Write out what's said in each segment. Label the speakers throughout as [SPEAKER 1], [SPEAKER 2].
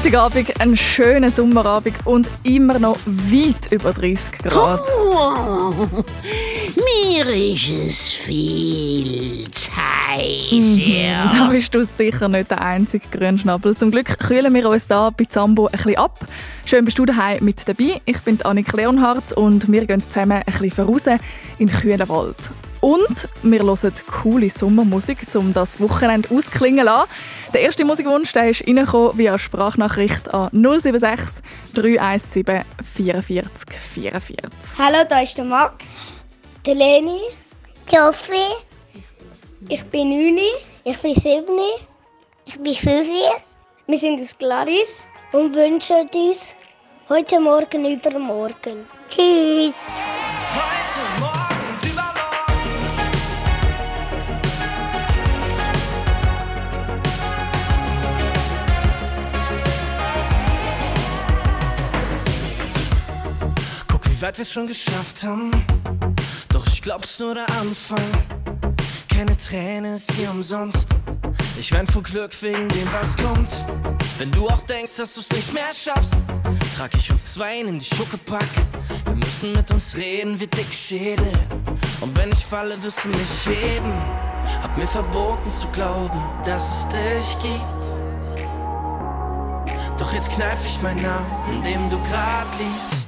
[SPEAKER 1] Sonntagabend, ein schöner Sommerabend und immer noch weit über 30 Grad.
[SPEAKER 2] Oh, mir ist es viel zu heiß. Ja.
[SPEAKER 1] Da bist du sicher nicht der einzige Grünschnabel. Zum Glück kühlen wir uns hier bei Zambo ein bisschen ab. Schön bist du daheim mit dabei. Ich bin Annik Leonhardt und wir gehen zusammen ein bisschen voraus in den kühlen Wald. Und wir hören coole Sommermusik, um das Wochenende ausklingen zu lassen. Der erste Musikwunsch der ist via Sprachnachricht an 076 317 44 44.
[SPEAKER 3] Hallo, da ist der Max, der Leni,
[SPEAKER 4] Sophie,
[SPEAKER 3] ich bin Uni,
[SPEAKER 4] ich bin Sibni, ich bin Fifi
[SPEAKER 3] wir sind das Gladys.
[SPEAKER 4] und wünschen uns heute Morgen übermorgen. Tschüss!
[SPEAKER 5] Wie weit wir's schon geschafft haben. Doch ich glaub's nur der Anfang. Keine Träne ist hier umsonst. Ich wein vor Glück wegen dem, was kommt. Wenn du auch denkst, dass du's nicht mehr schaffst, trag ich uns zwei in die Schuckepack. Wir müssen mit uns reden wie dick Schädel. Und wenn ich falle, wirst du mich heben. Hab mir verboten zu glauben, dass es dich gibt. Doch jetzt kneif ich meinen Namen, in dem du grad liegst.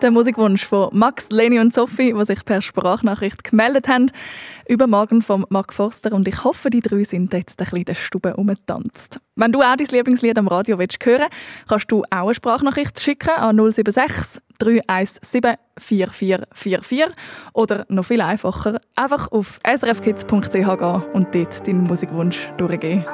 [SPEAKER 1] Der Musikwunsch von Max, Leni und Sophie, die sich per Sprachnachricht gemeldet haben. Übermorgen vom Mark Forster. Und ich hoffe, die drei sind jetzt ein bisschen in der Stube umgetanzt. Wenn du auch dein Lieblingslied am Radio willst hören kannst du auch eine Sprachnachricht schicken an 076 317 4444 oder noch viel einfacher, einfach auf srfkids.ch gehen und dort deinen Musikwunsch durchgeben.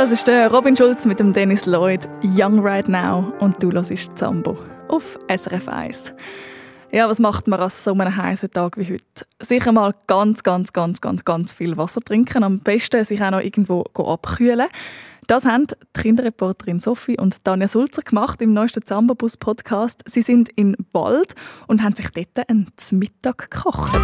[SPEAKER 1] Das ist der Robin Schulz mit dem Dennis Lloyd, Young Right Now und du hörst Zambo auf SRF 1. Ja, was macht man an so einem heißen Tag wie heute? Sicher mal ganz, ganz, ganz, ganz, ganz viel Wasser trinken. Am besten sich auch noch irgendwo abkühlen. Das haben die Kinderreporterin Sophie und Tanja Sulzer gemacht im neuesten Zambabus Podcast. Sie sind in Wald und haben sich dort einen Mittag gekocht.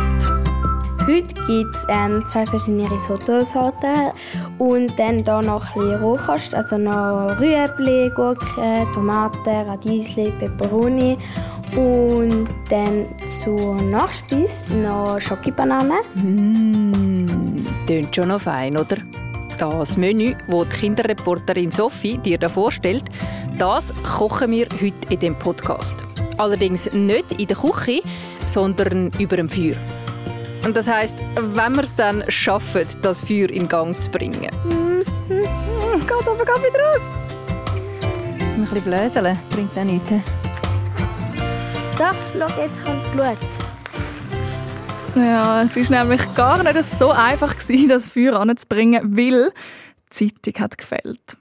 [SPEAKER 6] Heute gibt es ähm, zwei verschiedene Risotto-Sorten und dann hier noch ein bisschen Rohkost, also noch Rüebli, Gurke, Tomaten, Radiesli, Peperoni und dann zur Nachspeise noch Schokobananen.
[SPEAKER 7] Mmh, klingt schon noch fein, oder? Das Menü, das die Kinderreporterin Sophie dir da vorstellt, das kochen wir heute in dem Podcast. Allerdings nicht in der Küche, sondern über dem Feuer. Und das heißt, wenn wir es dann schaffen, das Feuer in Gang zu bringen.
[SPEAKER 1] Mm, geht aber gar wieder raus.
[SPEAKER 7] Ein bisschen blöseln bringt auch nichts.
[SPEAKER 6] Doch, schau, jetzt kommt Blut.
[SPEAKER 1] Ja, es war nämlich gar nicht so einfach, das Feuer anzubringen, weil die Zeitung hat gefällt.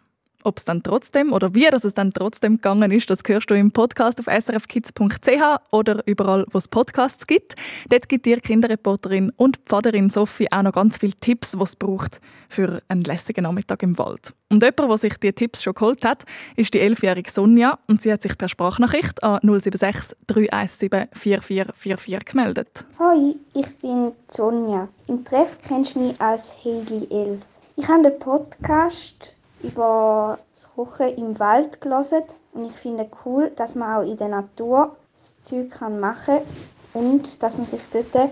[SPEAKER 1] Ob es dann trotzdem oder wie dass es dann trotzdem gegangen ist, das hörst du im Podcast auf srfkids.ch oder überall, wo es Podcasts gibt. Dort gibt dir Kinderreporterin und Pfaderin Sophie auch noch ganz viele Tipps, was es braucht für einen lässigen Nachmittag im Wald. Und jemand, der sich diese Tipps schon geholt hat, ist die elfjährige Sonja und sie hat sich per Sprachnachricht an 076 317 4444 gemeldet.
[SPEAKER 8] Hi, ich bin Sonja. Im Treff kennst du mich als Heidi 11. Ich habe den Podcast über das Kochen im Wald gelesen und ich finde cool, dass man auch in der Natur das Zeug machen kann und dass man sich dort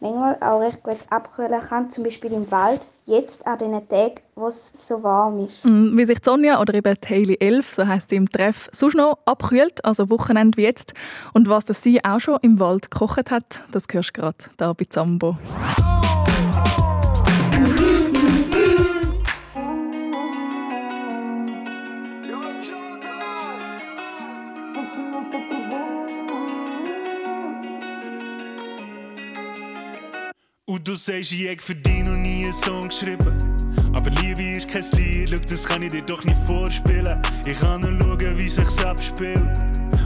[SPEAKER 8] manchmal auch recht gut abkühlen kann, zum Beispiel im Wald, jetzt an den Tagen, wo es so warm ist.
[SPEAKER 1] Mm, wie sich Sonja oder eben Hailey 11, so heisst sie im Treff, sonst noch abkühlt, also Wochenende wie jetzt. Und was das sie auch schon im Wald gekocht hat, das hörst du gerade hier bei Zambo.
[SPEAKER 9] Und du sagst, ich hätte für dich noch nie einen Song geschrieben. Aber Liebe ist kein Lied, schau, das kann ich dir doch nicht vorspielen. Ich kann nur schauen, wie sich's abspielt.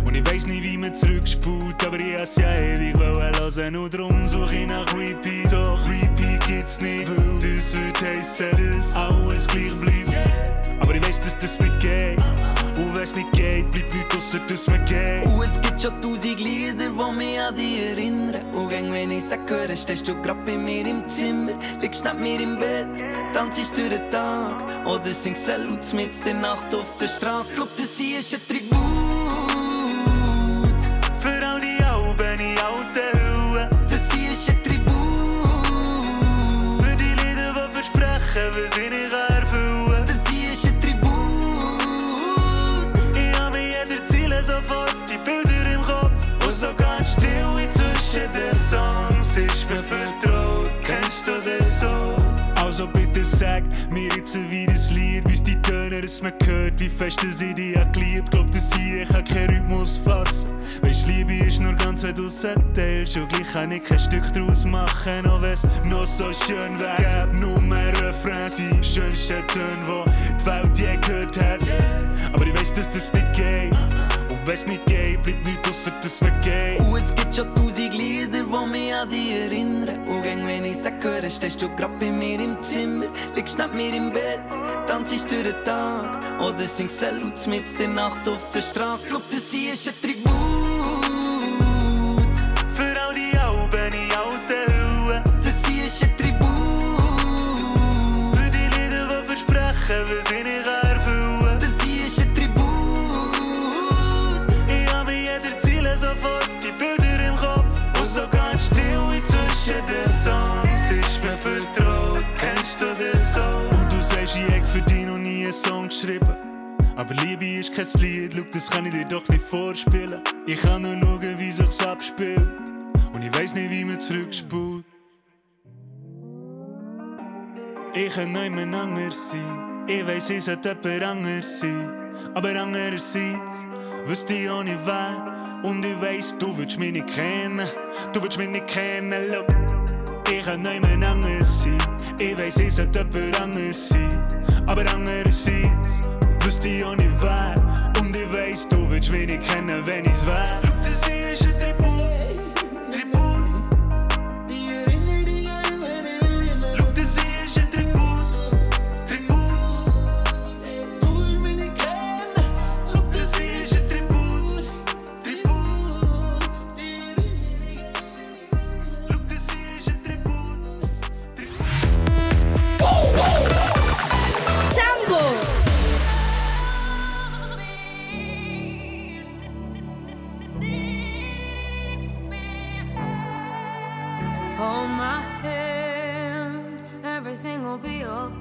[SPEAKER 9] Und ich weiss nicht, wie man zurückspult, aber ich has ja ewig hören. Und darum suche ich nach Repeat. Doch Repeat gibt's nicht, weil das wird heissen, dass alles gleich bleibt. Aber ich weiss, dass das nicht geht. Und wenn's nicht geht, bleibt nichts ausser, dass man geht.
[SPEAKER 10] Und es gibt schon tausend Lieder, die mich an dich erinnern. Und gang, wenn ich sag, höre, stehst du grad bei mir im Zimmer. Liegst neben mir im Bett, tanzst durch den Tag. Oder singst Salut mit der Nacht auf der Straße. Schau, das hier ist ein Tribut.
[SPEAKER 9] Jetzt wie das Lied, wie die Töne, dass man hört, wie fest ich dich hab geliebt. Glaub, dass ich, ich kann keinen Rhythmus fassen. Weisst, Liebe ist nur ganz, wenn du es erzählst. Und gleich kann ich kein Stück draus machen, auch wenn's noch so schön wär. Gäb nur mehr Refrains, die schönsten Töne, die die Welt je gehört hat. Aber ich weiss, dass das nicht geht. Wenn's nicht geht, bleibt nichts ausser, dass man geht.
[SPEAKER 10] Und es gibt schon tausend Lieder, die mich an dich erinnern. Und gang, wenn ich sag, höre, stehst du grad bei mir im Zimmer. Liegst neben mir im Bett, tanzst durch den Tag. Oder singst Salut mit der Nacht auf der Straße. Schau, das hier ist ein Tribut.
[SPEAKER 9] Aber Liebe ist kein Lied, schau, das kann ich dir doch nicht vorspielen. Ich kann nur schauen, wie sich's abspielt. Und ich weiss nicht, wie man zurückspult. Ich kann niemand anders sein. Ich weiss, ich sollte jemand anders sein. Aber andererseits wüsste ich auch nicht wer. Und ich weiss, du willst mich nicht kennen. Du willst mich nicht kennen, look. Ich kann niemand anders sein. Ich weiss, ich sollte jemand anders sein. Aber andererseits wüsste auch nicht wer. Und ich weiss, du willst mich nicht kennen, wenn ich's wär.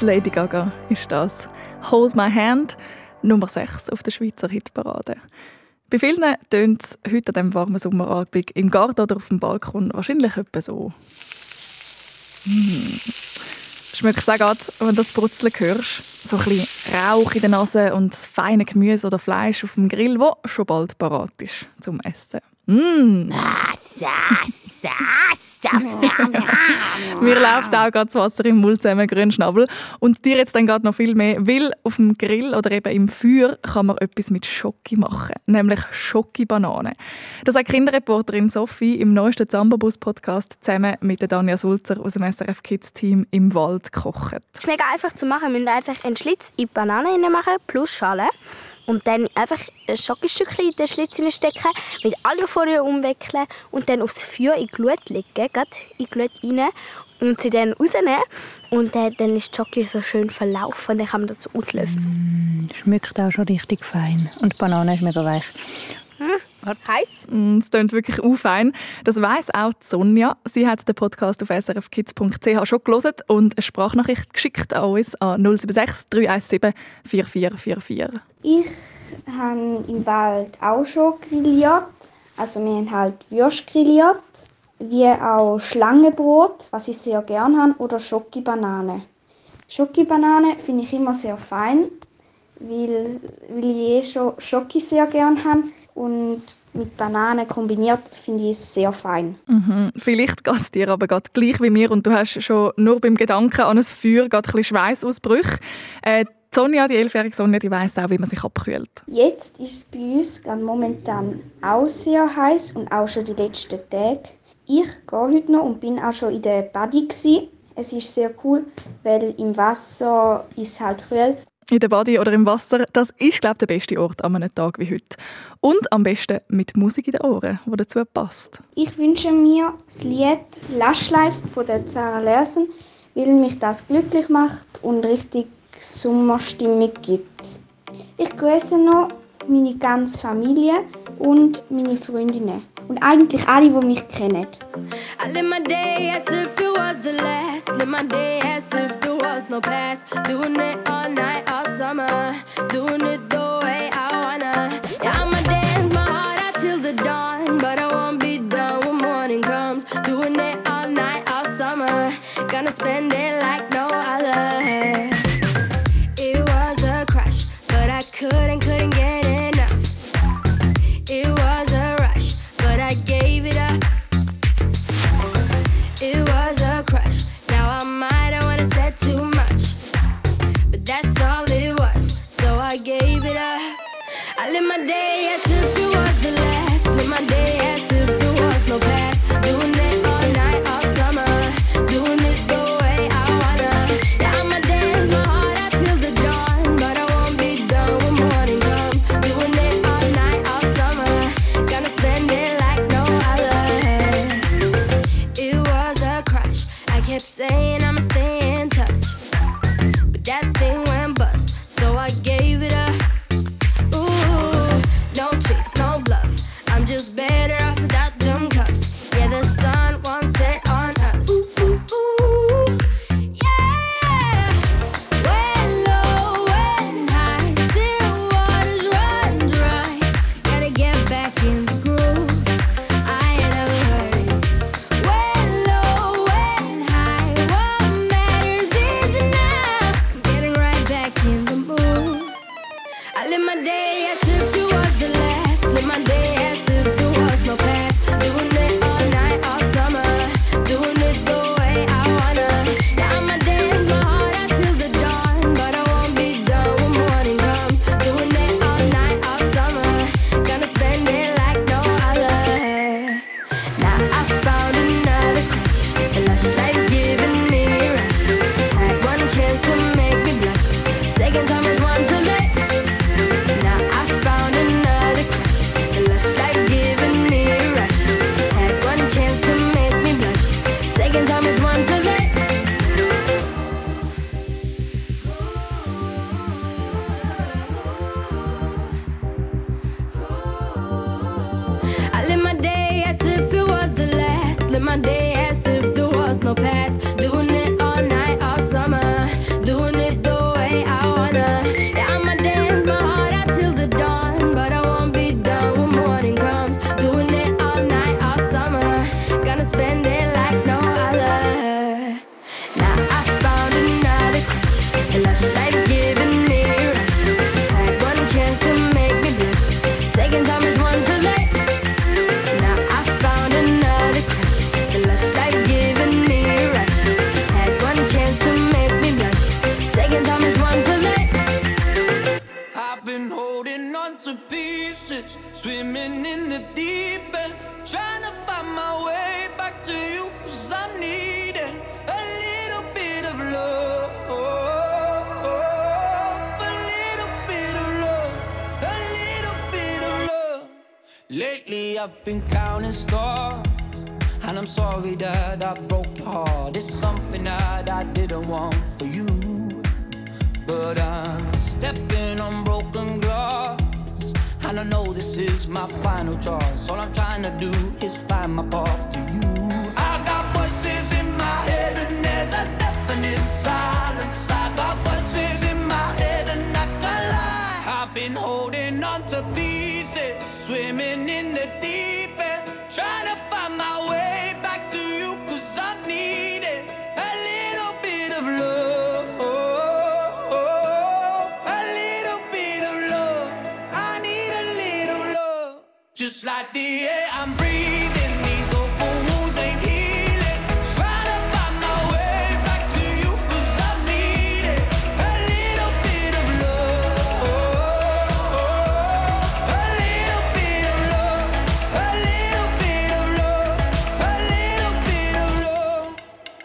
[SPEAKER 1] Lady Gaga ist das. Hold My Hand, Nummer 6 auf der Schweizer Hitparade. Bei vielen tönt es heute an diesem warmen Sommerabend im Garten oder auf dem Balkon wahrscheinlich etwa so. Hm. Schmeckt auch gerade, wenn du das Brutzeln hörst. So ein bisschen Rauch in der Nase und das feine Gemüse oder Fleisch auf dem Grill, wo schon bald parat ist zum Essen. Mmh. Mir läuft auch gerade das Wasser im Mund zusammen, Grünschnabel. Und dir jetzt dann gerade noch viel mehr, weil auf dem Grill oder eben im Feuer kann man etwas mit Schoki machen, nämlich Schoki-Banane. Das hat Kinderreporterin Sophie im neuesten Zambabus-Podcast zusammen mit der Danja Sulzer aus dem SRF Kids-Team im Wald gekocht.
[SPEAKER 11] Es ist mega einfach zu machen. Wir müssen einfach einen Schlitz in die Banane machen, plus Schale. Und dann einfach ein Schokostückchen in den Schlitz stecken, mit Alufolie umwickeln und dann aufs Feuer in die Glut legen, gerade in die Glut rein und sie dann rausnehmen. Und dann, dann ist die Schoki so schön verlaufen und dann kann man das so auslösen.
[SPEAKER 12] Mm, schmeckt auch schon richtig fein. Und die Banane ist mega weich.
[SPEAKER 11] Hm, heiß.
[SPEAKER 1] Mm, Es klingt wirklich auch fein. Das weiss auch Sonja. Sie hat den Podcast auf srfkids.ch schon gelesen und eine Sprachnachricht geschickt an uns an 076 317 4444.
[SPEAKER 8] Ich habe im Wald auch schon grilliert. Also wir haben halt Würst grilliert, wie auch Schlangenbrot, was ich sehr gerne habe, oder Schoki-Banane. Schoki-Banane finde ich immer sehr fein, weil, weil ich eh schon Schoki sehr gerne habe und mit Banane kombiniert finde ich es sehr fein.
[SPEAKER 1] Mhm. Vielleicht geht es dir aber gerade gleich wie mir und du hast schon nur beim Gedanken an ein Feuer gerade ein bisschen Schweißausbrüche. Äh, die Sonja, die elfjährige Sonja, die weiss auch, wie man sich abkühlt.
[SPEAKER 8] Jetzt ist es bei uns gerade momentan auch sehr heiß und auch schon die letzten Tage. Ich gehe heute noch und bin auch schon in der. Gewesen. Es ist sehr cool, weil im Wasser ist es halt kühl.
[SPEAKER 1] In der Body oder im Wasser, das ist, glaube ich, der beste Ort an einem Tag wie heute. Und am besten mit Musik in den Ohren, die dazu passt.
[SPEAKER 8] Ich wünsche mir das Lied Lush Life von der Sarah Larsen, weil mich das glücklich macht und richtig Sommerstimmung gibt. Ich grüße noch meine ganze Familie und meine Freundinnen. Und eigentlich alle, die mich kennen.
[SPEAKER 13] Doing it all night, all summer. Doing it the way I wanna. Yeah, I'ma hip say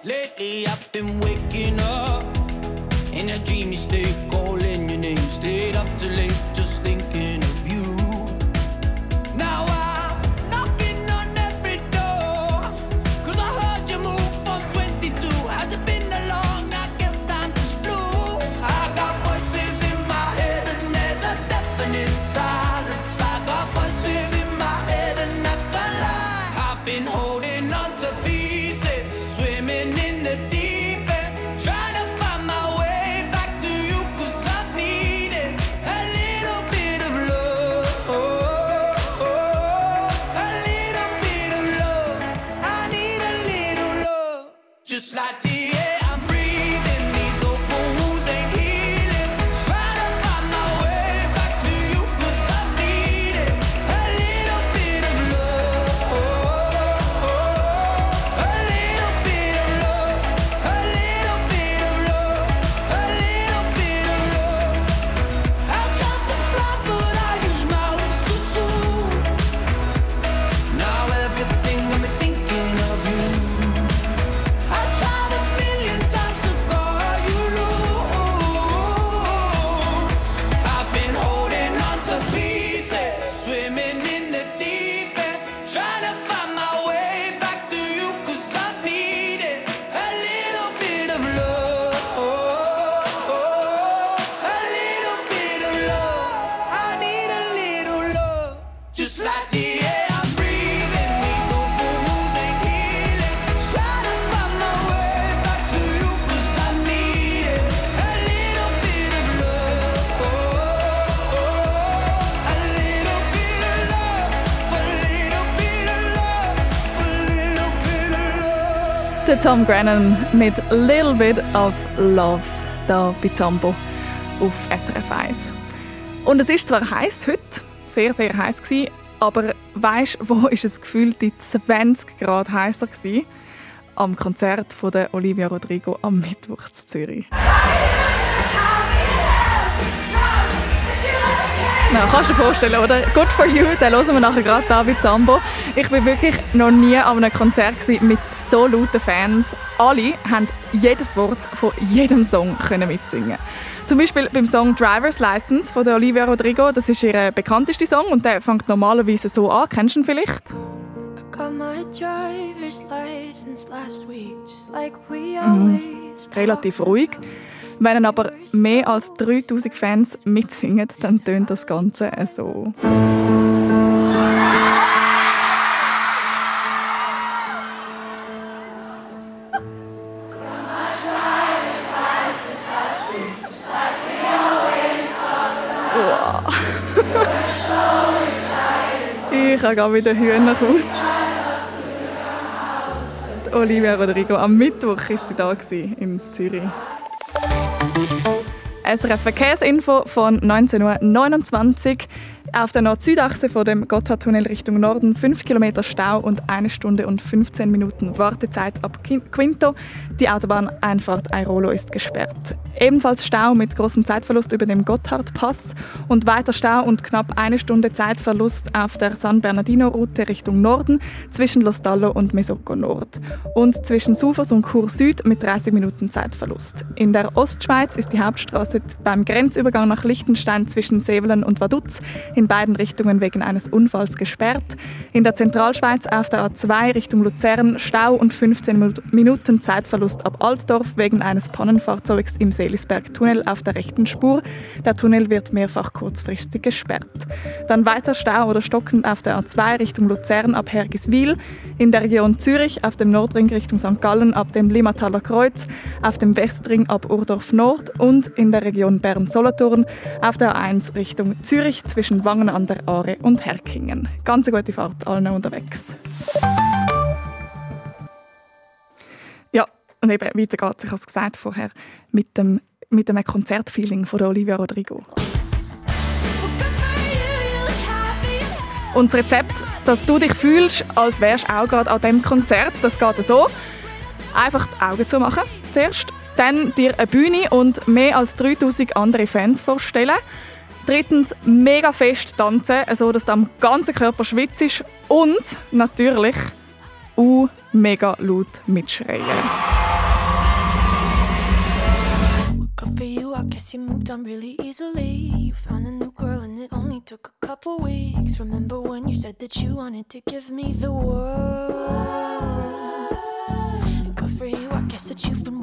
[SPEAKER 5] Lately I've been waking up in a dreamy state,
[SPEAKER 1] Der Tom Grennan mit Little Bit of Love da bei Zambo auf SRF 1. Und es ist zwar heiß heute, sehr, sehr heiß gewesen, aber weißt wo ist es gefühlt die 20 Grad heißer gewesen? Am Konzert von der Olivia Rodrigo am Mittwoch in Zürich. Ja, kannst du dir vorstellen, oder? Good for you, den hören wir nachher gerade da bei Zambo. Ich bin wirklich noch nie an einem Konzert mit so lauten Fans. Alle haben jedes Wort von jedem Song können mitsingen. Zum Beispiel beim Song Driver's License von der Olivia Rodrigo. Das ist ihr bekanntester Song und der fängt normalerweise so an. Kennst du ihn vielleicht?
[SPEAKER 14] Got my driver's license last week, just like we
[SPEAKER 1] Mhm. Relativ ruhig. Wenn aber mehr als 3000 Fans mitsingen, dann tönt das Ganze so. Ich habe gerade wieder Hühnerhaut. Olivia Rodrigo. Am Mittwoch war sie da in Zürich. SRF Verkehrsinfo von 19.29 Uhr. Auf der Nord-Süd-Achse von dem Gotthardtunnel Richtung Norden 5 Kilometer Stau und 1 Stunde und 15 Minuten Wartezeit ab Qui- Quinto. Die Autobahneinfahrt Airolo ist gesperrt. Ebenfalls Stau mit großem Zeitverlust über dem Gotthardpass und weiter Stau und knapp eine Stunde Zeitverlust auf der San Bernardino-Route Richtung Norden zwischen Los Dallo und Mesocco Nord und zwischen Sufers und Chur Süd mit 30 Minuten Zeitverlust. In der Ostschweiz ist die Hauptstraße beim Grenzübergang nach Liechtenstein zwischen Sevelen und Vaduz in beiden Richtungen wegen eines Unfalls gesperrt. In der Zentralschweiz auf der A2 Richtung Luzern Stau und 15 Minuten Zeitverlust ab Altdorf wegen eines Pannenfahrzeugs im Seelisberg-Tunnel auf der rechten Spur. Der Tunnel wird mehrfach kurzfristig gesperrt. Dann weiter Stau oder stockend auf der A2 Richtung Luzern ab Hergiswil. In der Region Zürich auf dem Nordring Richtung St. Gallen ab dem Limmataler Kreuz. Auf dem Westring ab Urdorf Nord und in der Region Bern-Solothurn auf der A1 Richtung Zürich zwischen Wangen an der Aare und Herkingen. Ganz eine gute Fahrt allen unterwegs. Ja, und eben weiter geht es, ich habe es gesagt vorher, mit dem, mit dem Konzertfeeling von Olivia Rodrigo. Und das Rezept, dass du dich fühlst, als wärst du auch gerade an diesem Konzert, das geht so. Einfach die Augen zu machen zuerst, dann dir eine Bühne und mehr als 3000 andere Fans vorstellen. Drittens, mega fest tanzen, so dass du am ganzen Körper schwitzt und natürlich uh, mega laut mitschreien.
[SPEAKER 14] You, you moved on really easily. You found a new girl and it only took a couple weeks. Remember when you said that you wanted to give me the world? And good for you, I guess that been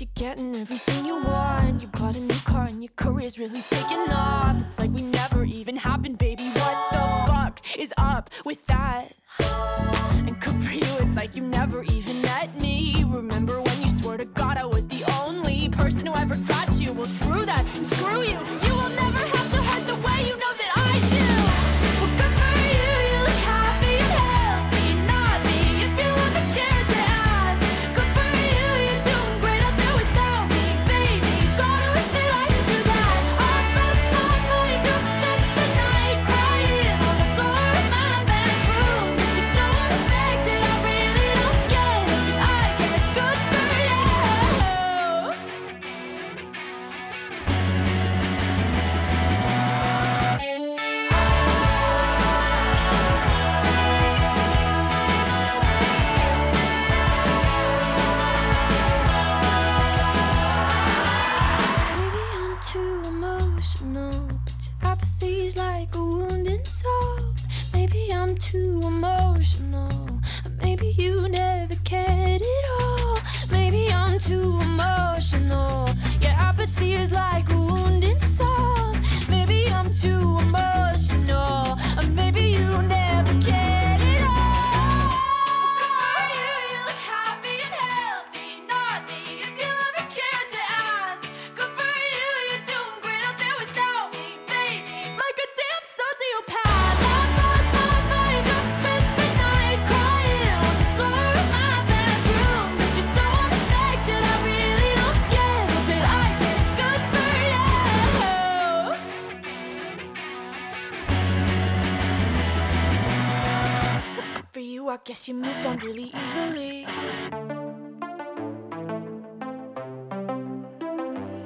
[SPEAKER 14] You're getting everything you want. You bought a new car and your career's really taking off. It's like we never even happened, baby. What the fuck is up with that? And good for you, it's like you never even on really easily.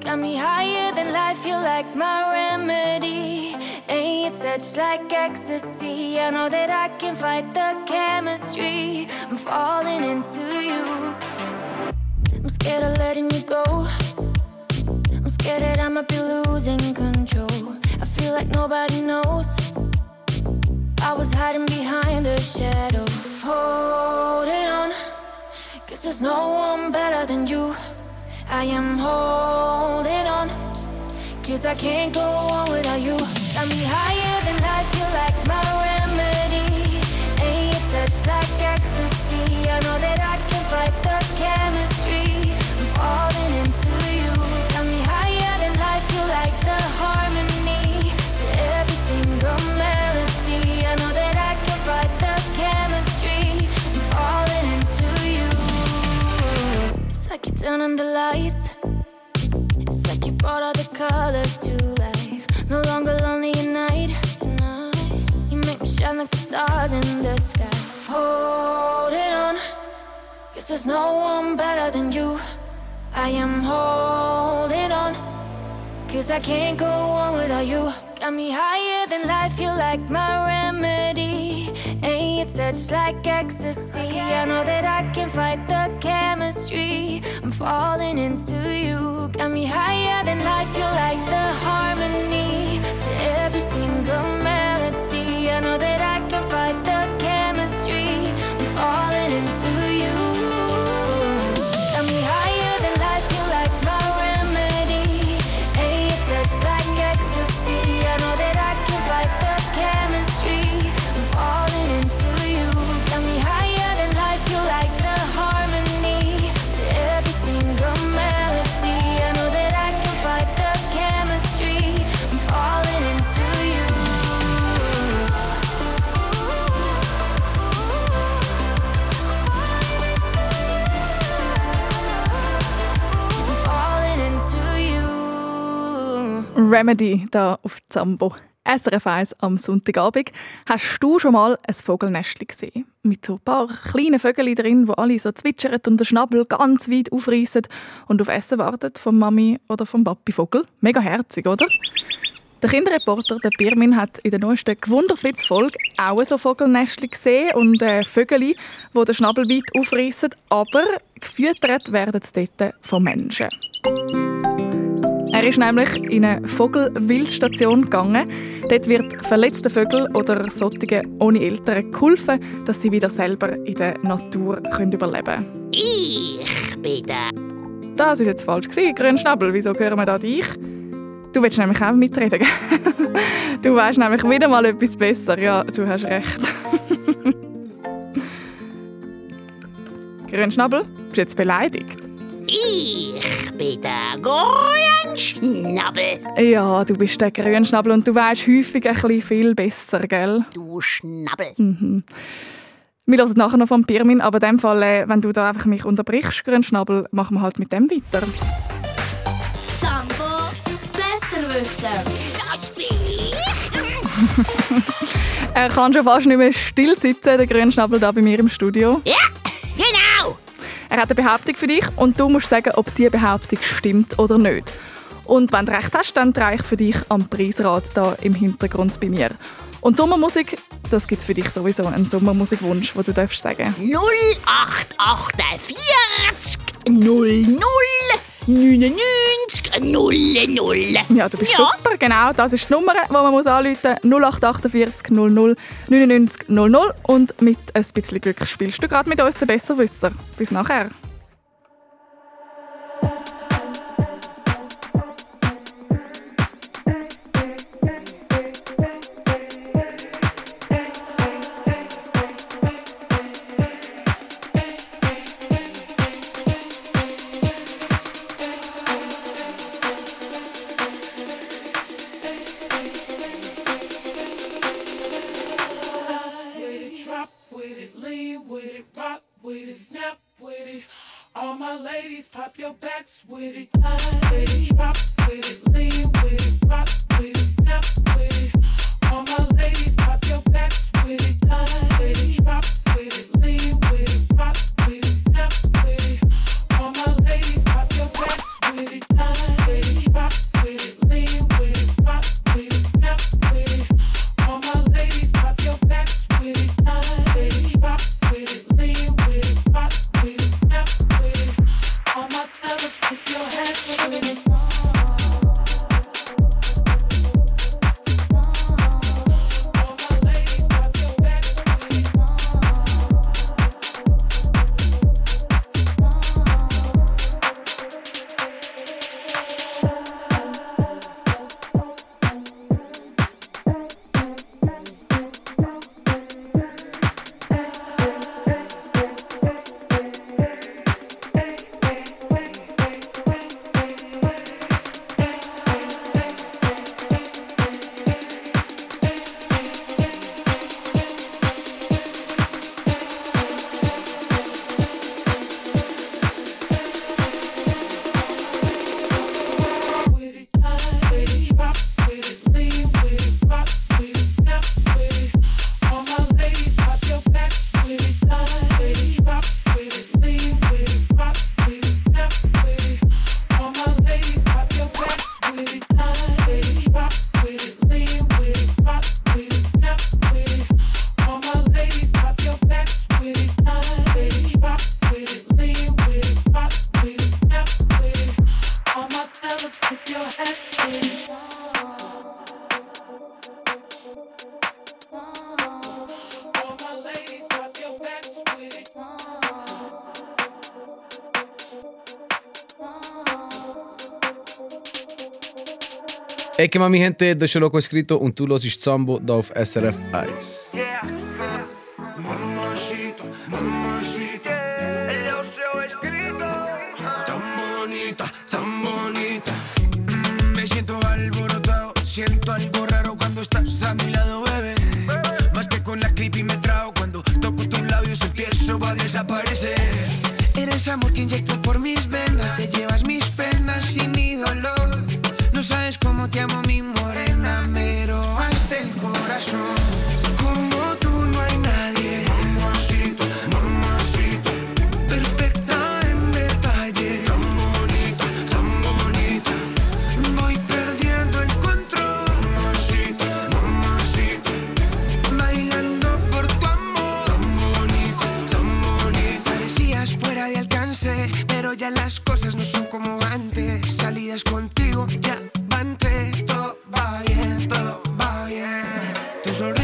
[SPEAKER 15] Got me higher than life, you like my remedy. Ain't your touch like ecstasy. I know that I can fight the chemistry. I'm falling into you. I'm scared of letting you go. I'm scared that I might be losing control. I feel like nobody knows. I was hiding behind the shadows, holding on. Cause there's no one better than you. I am holding on. Cause I can't go on without you. Got me higher than life, you like my remedy. Ain't your touch like ecstasy. I know that I can fight the chemistry. On the lights. It's like you brought all the colors to life. No longer lonely at night. You make me shine like the stars in the sky. Hold it on, cause there's no one better than you. I am holding on, cause I can't go on without you. Got me higher than life, you're like my remedy. Touch like ecstasy. I know that I can fight the chemistry. I'm falling into you. Got me higher than life, You're like the harmony to every single melody. I know that I can fight the chemistry. I'm falling into you. Remedy
[SPEAKER 1] da auf Zambo. SRF 1 am Sonntagabend. Hast du schon mal ein Vogelnestchen gesehen? Mit so ein paar kleinen Vögeln drin, wo alle so zwitschern und den Schnabel ganz weit aufreißen und auf Essen warten vom Mami oder vom Papi Vogel. Mega herzig, oder? Der Kinderreporter der Birmin hat in der neuesten Gewunderflitz-Folge auch so Vogelnestchen gesehen und äh, Vögel, die den Schnabel weit aufreißen, aber gefüttert werden sie dort von Menschen. Er ist nämlich in eine Vogelwildstation gegangen. Dort wird verletzten Vögeln oder solchen ohne Eltern geholfen, dass sie wieder selber in der Natur können überleben können.
[SPEAKER 2] Ich bin da.
[SPEAKER 1] Das war jetzt falsch. Grünschnabel, wieso hören wir da dich? Du willst nämlich auch mitreden. du weißt nämlich wieder mal etwas besser. Ja, du hast recht. Grünschnabel, bist du jetzt beleidigt?
[SPEAKER 2] Ich bin der Grünschnabel.
[SPEAKER 1] Ja, du bist der Grünschnabel und du weißt häufig ein bisschen viel besser, gell?
[SPEAKER 2] Du Schnabel.
[SPEAKER 1] Mhm. Wir hören nachher noch vom Pirmin, aber in dem Fall, äh, wenn du da einfach mich unterbrichst, Grünschnabel, machen wir halt mit dem weiter.
[SPEAKER 16] Zambo besser wissen.
[SPEAKER 2] Das bin ich.
[SPEAKER 1] Er kann schon fast nicht mehr still sitzen, der Grünschnabel da bei mir im Studio.
[SPEAKER 2] Ja.
[SPEAKER 1] Er hat eine Behauptung für dich und du musst sagen, ob diese Behauptung stimmt oder nicht. Und wenn du recht hast, dann drehe ich für dich am Preisrad da im Hintergrund bei mir. Und Sommermusik, das gibt es für dich sowieso einen Sommermusikwunsch, den du darfst sagen
[SPEAKER 2] 0848 00 99 00.
[SPEAKER 1] Ja, du bist super, genau. Das ist die Nummer, die man muss anrufen muss. 0848 00 99 00. Und mit ein bisschen Glück spielst du gerade mit uns den Besserwisser. Bis nachher.
[SPEAKER 17] Hey, que das ist Loco Escrito und du hörst Zambo da auf SRF 1.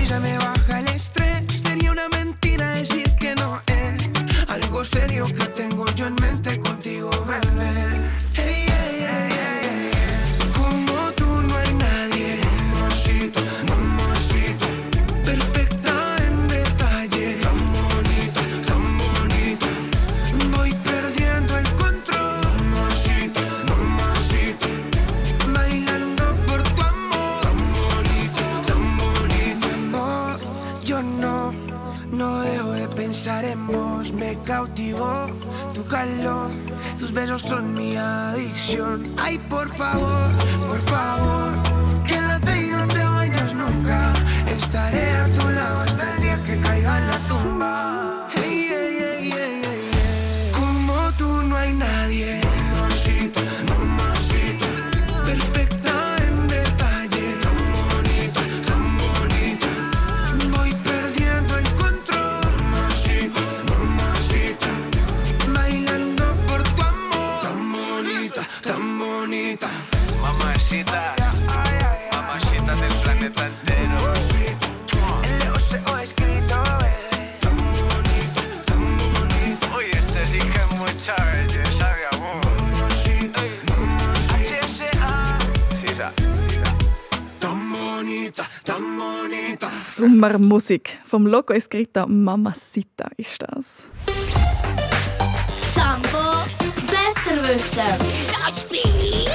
[SPEAKER 5] jamais
[SPEAKER 1] Sommermusik vom Loco Escrita Mamacita ist das.
[SPEAKER 18] Zambo besser wissen.
[SPEAKER 2] Das bin ich.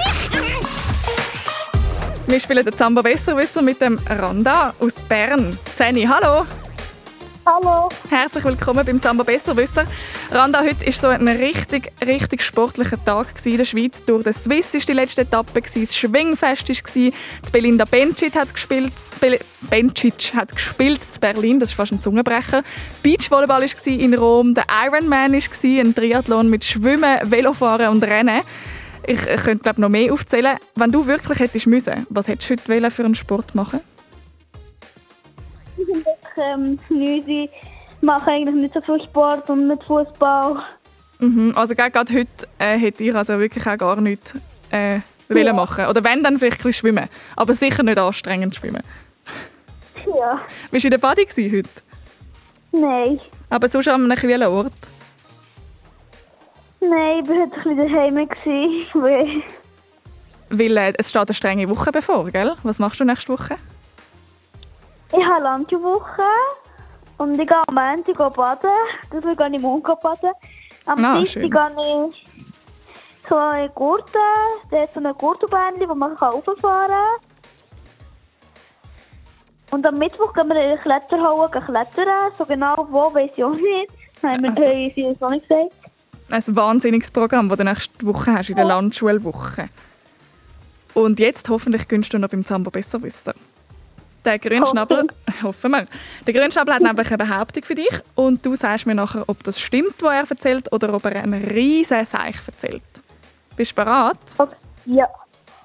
[SPEAKER 1] Wir spielen den Zambo Besserwisser mit dem Randa aus Bern. Zeni, hallo!
[SPEAKER 19] Hallo!
[SPEAKER 1] Herzlich willkommen beim Zambo Besserwisser. Randa, heute war so ein richtig, richtig sportlicher Tag in der Schweiz. Durch den Swiss war die letzte Etappe, das Schwingfest war, die Belinda Bencic hat gespielt, Be Bencic hat gespielt in Berlin, das ist fast ein Zungenbrecher. Beachvolleyball war in Rom, der Ironman war ein Triathlon mit Schwimmen, Velofahren und Rennen. Ich könnte glaub, noch mehr aufzählen. Wenn du wirklich hättest müssen, was hättest du heute für einen Sport machen?
[SPEAKER 19] Ich ähm, Nüsi mache eigentlich nicht so viel Sport und nicht Fußball.
[SPEAKER 1] Mhm. Also gerade heute äh, hätte ich also wirklich auch gar nichts äh, wollen machen. Oder wenn, dann vielleicht ein bisschen schwimmen. Aber sicher nicht anstrengend schwimmen.
[SPEAKER 19] Ja.
[SPEAKER 1] Bist du in der gewesen heute?
[SPEAKER 19] Nein.
[SPEAKER 1] Aber sonst an einem kühlen Ort?
[SPEAKER 19] Nein, ich war heute ein bisschen daheim. Weil
[SPEAKER 1] Weil äh, es steht eine strenge Woche bevor, gell? Was machst du nächste Woche?
[SPEAKER 19] Ich habe Landwoche und ich gehe am Montag baden. Deswegen gehe ich morgen baden. Am
[SPEAKER 1] Ah,
[SPEAKER 19] Dienstag gehe ich zu einer Gurte. Da hat so eine Gurtelbändchen, wo man rauffahren kann. Und am Mittwoch gehen wir in eine Kletterhalle klettern. So genau wo, weiß ich auch nicht. Haben wir
[SPEAKER 1] Also-
[SPEAKER 19] haben sie noch nicht gesagt.
[SPEAKER 1] Ein wahnsinniges Programm, das du nächste Woche hast, in der Landschulwoche. Und jetzt hoffentlich gönnst du noch beim Zambo besser wissen. Der Grünschnabel, hoffen wir. Der Grünschnabel hat nämlich eine Behauptung für dich und du sagst mir nachher, ob das stimmt, was er erzählt, oder ob er einen riesen Seich erzählt. Bist du bereit?
[SPEAKER 19] Ja.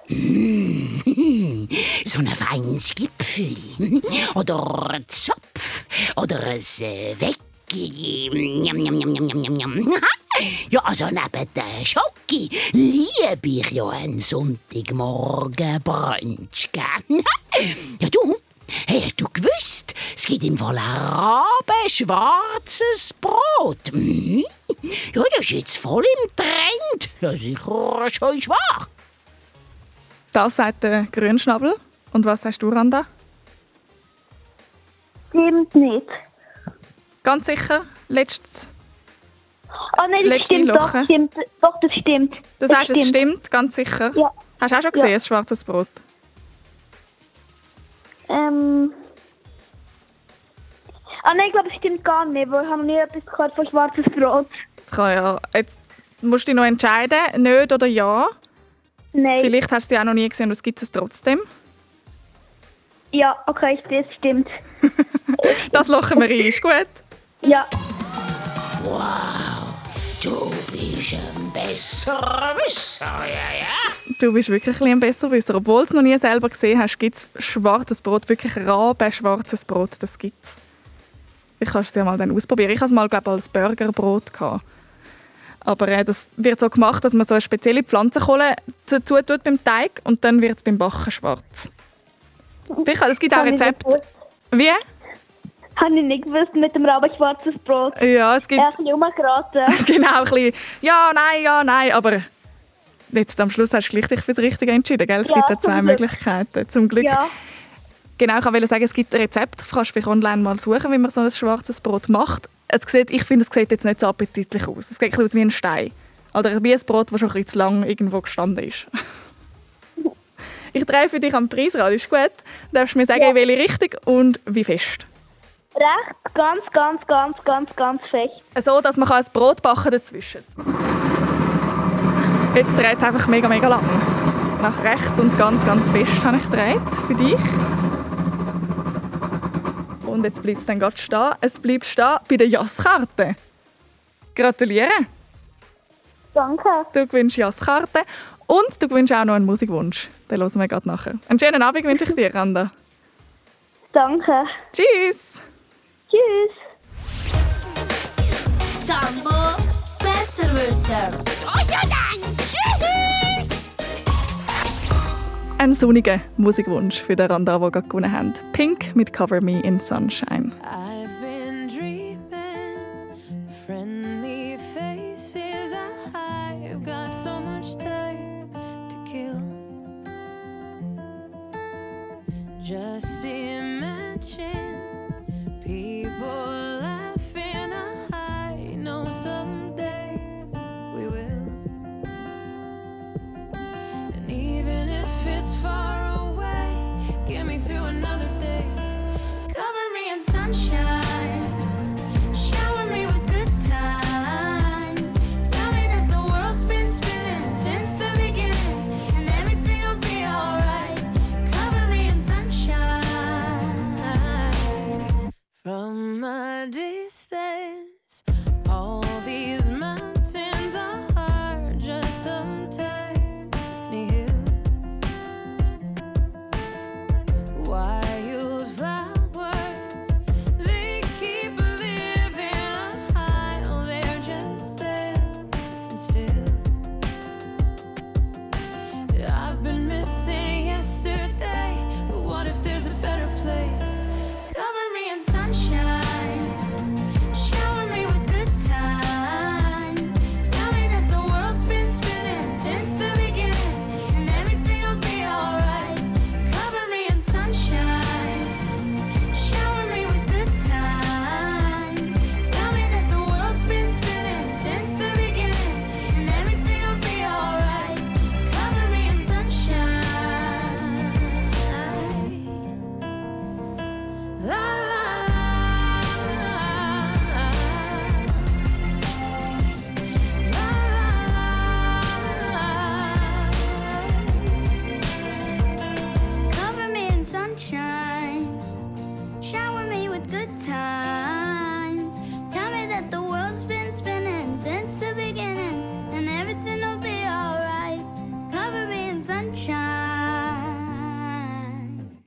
[SPEAKER 2] So ein feines Gipfel. Oder ein Zopf. Oder ein äh, njam. Ja, also neben der Schocke liebe ich ja einen Sonntagmorgen-Brunch. gell? Ja, du, hey, hast du gewusst, es gibt im Fall Raben schwarzes Brot. Mhm. Ja, das ist jetzt voll im Trend. Ja, sicher schon schwach.
[SPEAKER 1] Das sagt der Grünschnabel. Und was sagst du, Randa?
[SPEAKER 19] Stimmt nicht.
[SPEAKER 1] Ganz sicher? Letztes,
[SPEAKER 19] Oh nein, das
[SPEAKER 1] letzte
[SPEAKER 19] stimmt doch,
[SPEAKER 1] Woche?
[SPEAKER 19] stimmt. Doch, das stimmt.
[SPEAKER 1] Du
[SPEAKER 19] das
[SPEAKER 1] sagst, es stimmt, ganz sicher?
[SPEAKER 19] Ja.
[SPEAKER 1] Hast du auch schon gesehen,
[SPEAKER 19] Ja.
[SPEAKER 1] ein schwarzes Brot?
[SPEAKER 19] Ähm. Ah nein, ich glaube, es stimmt gar nicht, weil ich habe noch nie etwas gehört von schwarzes Brot.
[SPEAKER 1] Das kann ja. Jetzt musst du dich noch entscheiden, nicht oder ja.
[SPEAKER 19] Nein.
[SPEAKER 1] Vielleicht hast du sie auch noch nie gesehen und es gibt es trotzdem.
[SPEAKER 19] Ja, okay, das stimmt.
[SPEAKER 1] Das lachen wir ein, ist gut?
[SPEAKER 19] Ja.
[SPEAKER 2] Wow, du bist ein besserer Wisser, ja, ja.
[SPEAKER 1] Du bist wirklich ein bisschen ein Besserwisser. Obwohl du es noch nie selber gesehen hast, gibt es schwarzes Brot, wirklich rabenschwarzes Brot, das gibt es. Ich kann es ja mal dann ausprobieren. Ich hatte es mal, glaube als Burgerbrot. Gehabt. Aber äh, das wird so gemacht, dass man so eine spezielle Pflanzenkohle dazu tut beim Teig und dann wird es beim Backen schwarz. Ich, es gibt auch
[SPEAKER 19] Habe
[SPEAKER 1] Rezepte. Wie?
[SPEAKER 19] Habe ich nicht gewusst mit dem Raben schwarzes Brot.
[SPEAKER 1] Ja, es gibt...
[SPEAKER 19] Er hat mich umgeraten.
[SPEAKER 1] genau, ein bisschen ja, nein, ja, nein, aber jetzt am Schluss hast du gleich dich fürs Richtige entschieden, gell? Es
[SPEAKER 19] Ja,
[SPEAKER 1] gibt ja
[SPEAKER 19] zum
[SPEAKER 1] zwei
[SPEAKER 19] Glück.
[SPEAKER 1] Möglichkeiten, zum Glück.
[SPEAKER 19] Ja.
[SPEAKER 1] Genau, ich wollte sagen, es gibt ein Rezept, du kannst vielleicht online mal suchen, wie man so ein schwarzes Brot macht. Es sieht, ich finde, es sieht jetzt nicht so appetitlich aus. Es sieht ein aus wie ein Stein. Oder wie ein Brot, das schon ein bisschen zu lang irgendwo gestanden ist. ich drehe für dich am Preisrad, ist gut? Du darfst mir sagen,
[SPEAKER 19] Ja.
[SPEAKER 1] welche Richtung und wie fest.
[SPEAKER 19] Recht, ganz, ganz, ganz, ganz, ganz fest.
[SPEAKER 1] So, dass man ein Brot backen dazwischen. Jetzt dreht es einfach mega, mega lang. Nach rechts und ganz, ganz fest habe ich gedreht für dich. Und jetzt bleibt es dann gerade stehen. Es bleibt stehen bei der Jasskarte. Gratuliere.
[SPEAKER 19] Danke.
[SPEAKER 1] Du gewinnst Jasskarte und du gewinnst auch noch einen Musikwunsch. Den hören wir gerade nachher. Einen schönen Abend wünsche ich dir, Randa.
[SPEAKER 19] Danke.
[SPEAKER 1] Tschüss.
[SPEAKER 19] Tschüss.
[SPEAKER 16] Zambo Besserwisser.
[SPEAKER 2] Dann, tschüss!
[SPEAKER 1] Ein sonniger Musikwunsch für den Randa, der gerade gewonnen hat. Pink mit Cover Me in Sunshine.
[SPEAKER 14] I've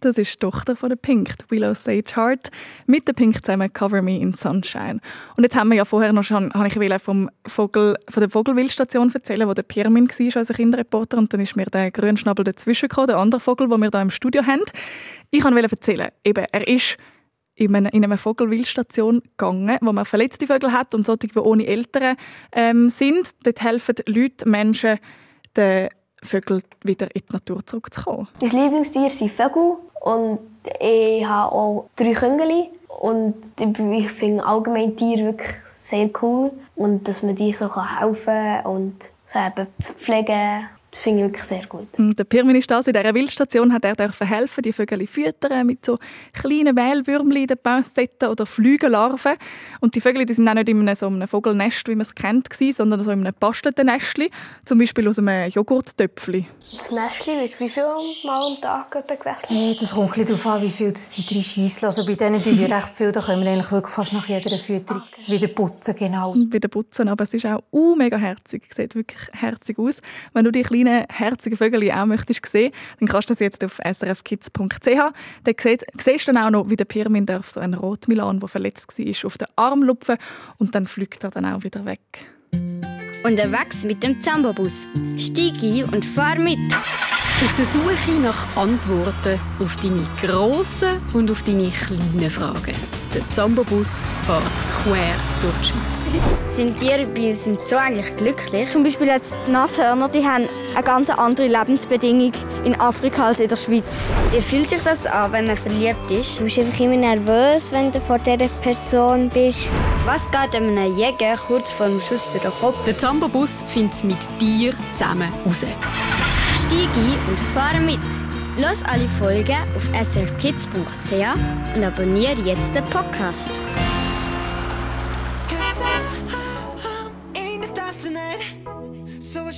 [SPEAKER 1] Das ist die Tochter von der Pink, Willow Sage Hart, mit der Pink zusammen Cover Me in Sunshine. Und jetzt haben wir ja vorher noch schon, habe ich vom Vogel, von der Vogelwildstation erzählen, wo der Pirmin war als Kinderreporter und dann ist mir der Grünschnabel dazwischen gekommen, der andere Vogel, den wir hier im Studio haben. Ich wollte erzählen, eben, er ist in einer, in Vogelwildstation gegangen, wo man verletzte Vögel hat und solche, die ohne Eltern ähm, sind. Dort helfen Leute, Menschen, den Vögel wieder in die Natur zurückzukommen?
[SPEAKER 20] Mein Lieblingstier sind Vögel und ich habe auch drei Küngeli und ich finde allgemein Tiere wirklich sehr cool und dass man die so helfen kann und sie eben zu pflegen das finde ich wirklich sehr gut.
[SPEAKER 1] Und der Pirmin ist das. In dieser Wildstation hat er dürfen helfen, die Vögel füttern mit so kleinen Mehlwürmchen in den Pincetten oder Flügellarven. Und die Vögel die sind auch nicht in einem, so einem Vogelnest, wie man es kennt, sondern so in einem bastelten Nestchen, zum Beispiel aus einem Joghurttöpfchen.
[SPEAKER 20] Das Nestchen wird wie viel Mal am Tag gewässelt?
[SPEAKER 12] Hey, das kommt ein darauf an, wie viel das sie drin schiessen. Also bei denen tun wir recht viel, da können wir eigentlich wirklich fast nach jeder Fütterung wieder putzen. Genau.
[SPEAKER 1] Wieder putzen, aber es ist auch uh, mega herzig. Es sieht wirklich herzig aus. Wenn du die kleinen, herzigen Vögel auch möchtest sehen, dann kannst du das jetzt auf srfkids.ch. Dann siehst, siehst du dann auch noch, wie der Pirmin darf so ein Rotmilan, der verletzt war, auf den Arm lupfen und dann fliegt er dann auch wieder weg.
[SPEAKER 13] Unterwegs mit dem Zambobus. Steig ein und fahr mit.
[SPEAKER 7] Auf der Suche nach Antworten auf deine grossen und auf deine kleinen Fragen. Der Zambobus fährt quer durch die Schweiz.
[SPEAKER 13] Sind Tiere bei uns im Zoo eigentlich glücklich?
[SPEAKER 19] Zum Beispiel jetzt die Nashörner, die haben eine ganz andere Lebensbedingung in Afrika als in der Schweiz.
[SPEAKER 13] Wie fühlt sich das an, wenn man verliebt ist?
[SPEAKER 4] Du bist einfach immer nervös, wenn du vor dieser Person bist.
[SPEAKER 13] Was geht einem Jäger kurz vor dem Schuss durch den Kopf?
[SPEAKER 7] Der Zambobus findet es mit dir zusammen raus.
[SPEAKER 13] Steig ein und fahre mit. Los alle Folgen auf srkids.ch und abonniere jetzt den Podcast.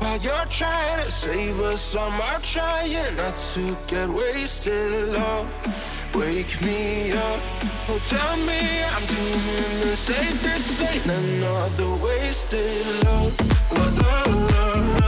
[SPEAKER 5] While you're trying to save us, I'm trying not to get wasted love. Wake me up, oh tell me I'm doing the safest. Ain't another wasted love. love, love, love, love,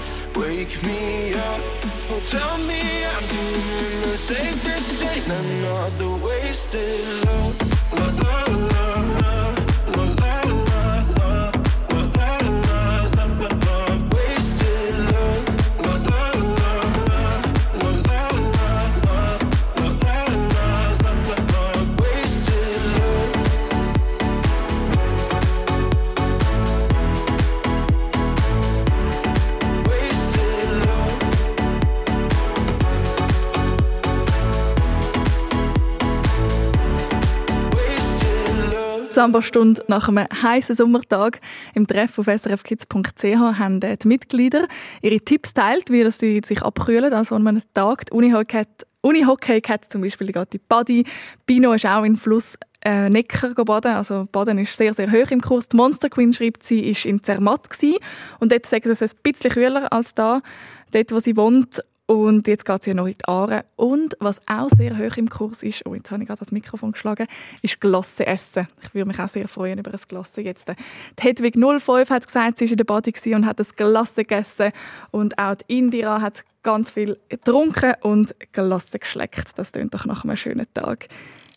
[SPEAKER 5] Wake me up, oh tell me I'm doing the safest. Ain't another wasted love, love, love,
[SPEAKER 1] Samba-Stunde nach einem heißen Sommertag im Treff auf srfkids.ch haben die Mitglieder ihre Tipps teilt, wie sie sich abkühlen an so einem Tag. Die Unihockey hat, Unihockey hat zum Beispiel die Buddy. Bino ist auch in Fluss äh, Neckar baden. Also Baden ist sehr, sehr hoch im Kurs. Die Monster Queen schreibt, sie ist in Zermatt gewesen. und dort sagen sie, es ist ein bisschen kühler als da, dort wo sie wohnt. Und jetzt geht sie noch in die Aare. Und was auch sehr hoch im Kurs ist, oh, jetzt habe ich gerade das Mikrofon geschlagen, ist Glasse essen. Ich würde mich auch sehr freuen über ein Glasse jetzt. Die Hedwig 05 hat gesagt, sie war in der Body und hat das Glasse gegessen. Und auch die Indira hat ganz viel getrunken und Glasse geschleckt. Das klingt doch nach einem schönen Tag.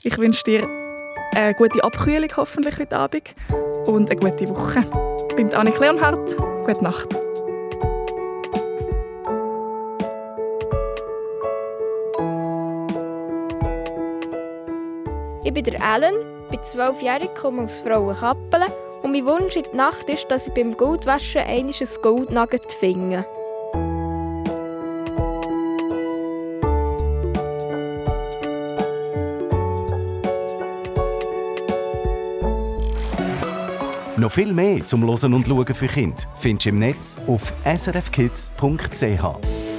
[SPEAKER 1] Ich wünsche dir eine gute Abkühlung hoffentlich heute Abend und eine gute Woche. Ich bin Annik Leonhardt. Gute Nacht.
[SPEAKER 21] Ich bin der Ellen, bin zwölfjährig, komme aus Frauenkappelen und mein Wunsch in der Nacht ist, dass ich beim Goldwaschen einmal ein Goldnugget finde.
[SPEAKER 22] Noch viel mehr zum Losen und Schauen für Kinder findest du im Netz auf srfkids.ch.